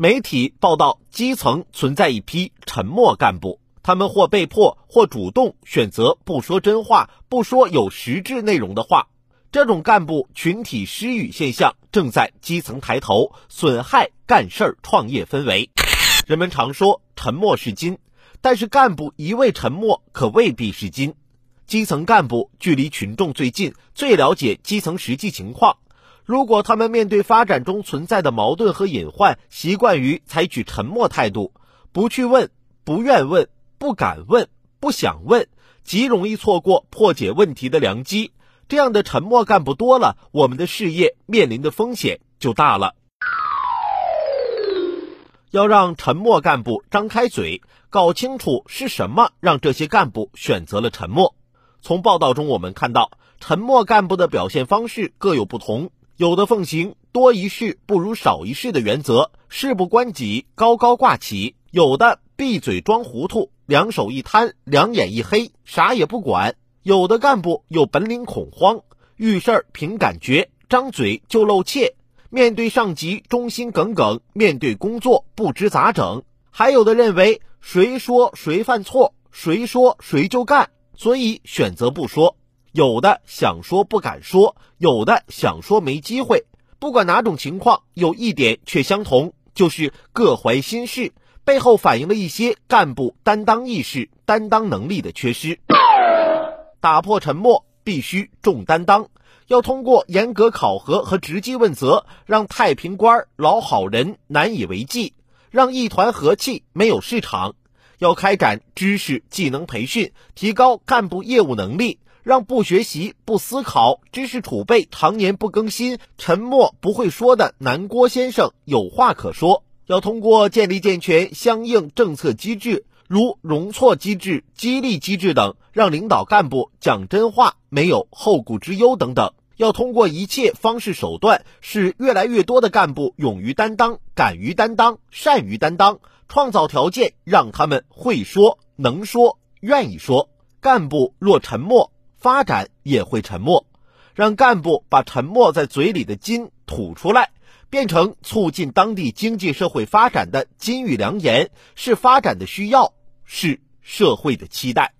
媒体报道，基层存在一批沉默干部，他们或被迫或主动选择不说真话，不说有实质内容的话。这种干部群体失语现象正在基层抬头，损害干事儿创业氛围。人们常说沉默是金，但是干部一味沉默可未必是金。基层干部距离群众最近，最了解基层实际情况。如果他们面对发展中存在的矛盾和隐患，习惯于采取沉默态度，不去问，不愿问，不敢问，不想问，极容易错过破解问题的良机。这样的沉默干部多了，我们的事业面临的风险就大了。要让沉默干部张开嘴，搞清楚是什么让这些干部选择了沉默。从报道中我们看到，沉默干部的表现方式各有不同。有的奉行多一事不如少一事的原则，事不关己高高挂起；有的闭嘴装糊涂，两手一摊，两眼一黑，啥也不管；有的干部有本领恐慌，遇事儿凭感觉，张嘴就露怯，面对上级忠心耿耿，面对工作不知咋整；还有的认为谁说谁犯错，谁说谁就干，所以选择不说。有的想说不敢说，有的想说没机会。不管哪种情况，有一点却相同，就是各怀心事，背后反映了一些干部担当意识、担当能力的缺失。打破沉默，必须重担当，要通过严格考核和直击问责，让太平官、老好人难以为继，让一团和气没有市场。要开展知识技能培训，提高干部业务能力。让不学习、不思考、知识储备常年不更新、沉默不会说的南郭先生有话可说。要通过建立健全相应政策机制，如容错机制、激励机制等，让领导干部讲真话，没有后顾之忧等等。要通过一切方式手段，使越来越多的干部勇于担当、敢于担当、善于担当，创造条件让他们会说、能说、愿意说。干部若沉默，发展也会沉默，让干部把沉默在嘴里的金吐出来，变成促进当地经济社会发展的金玉良言，是发展的需要，是社会的期待。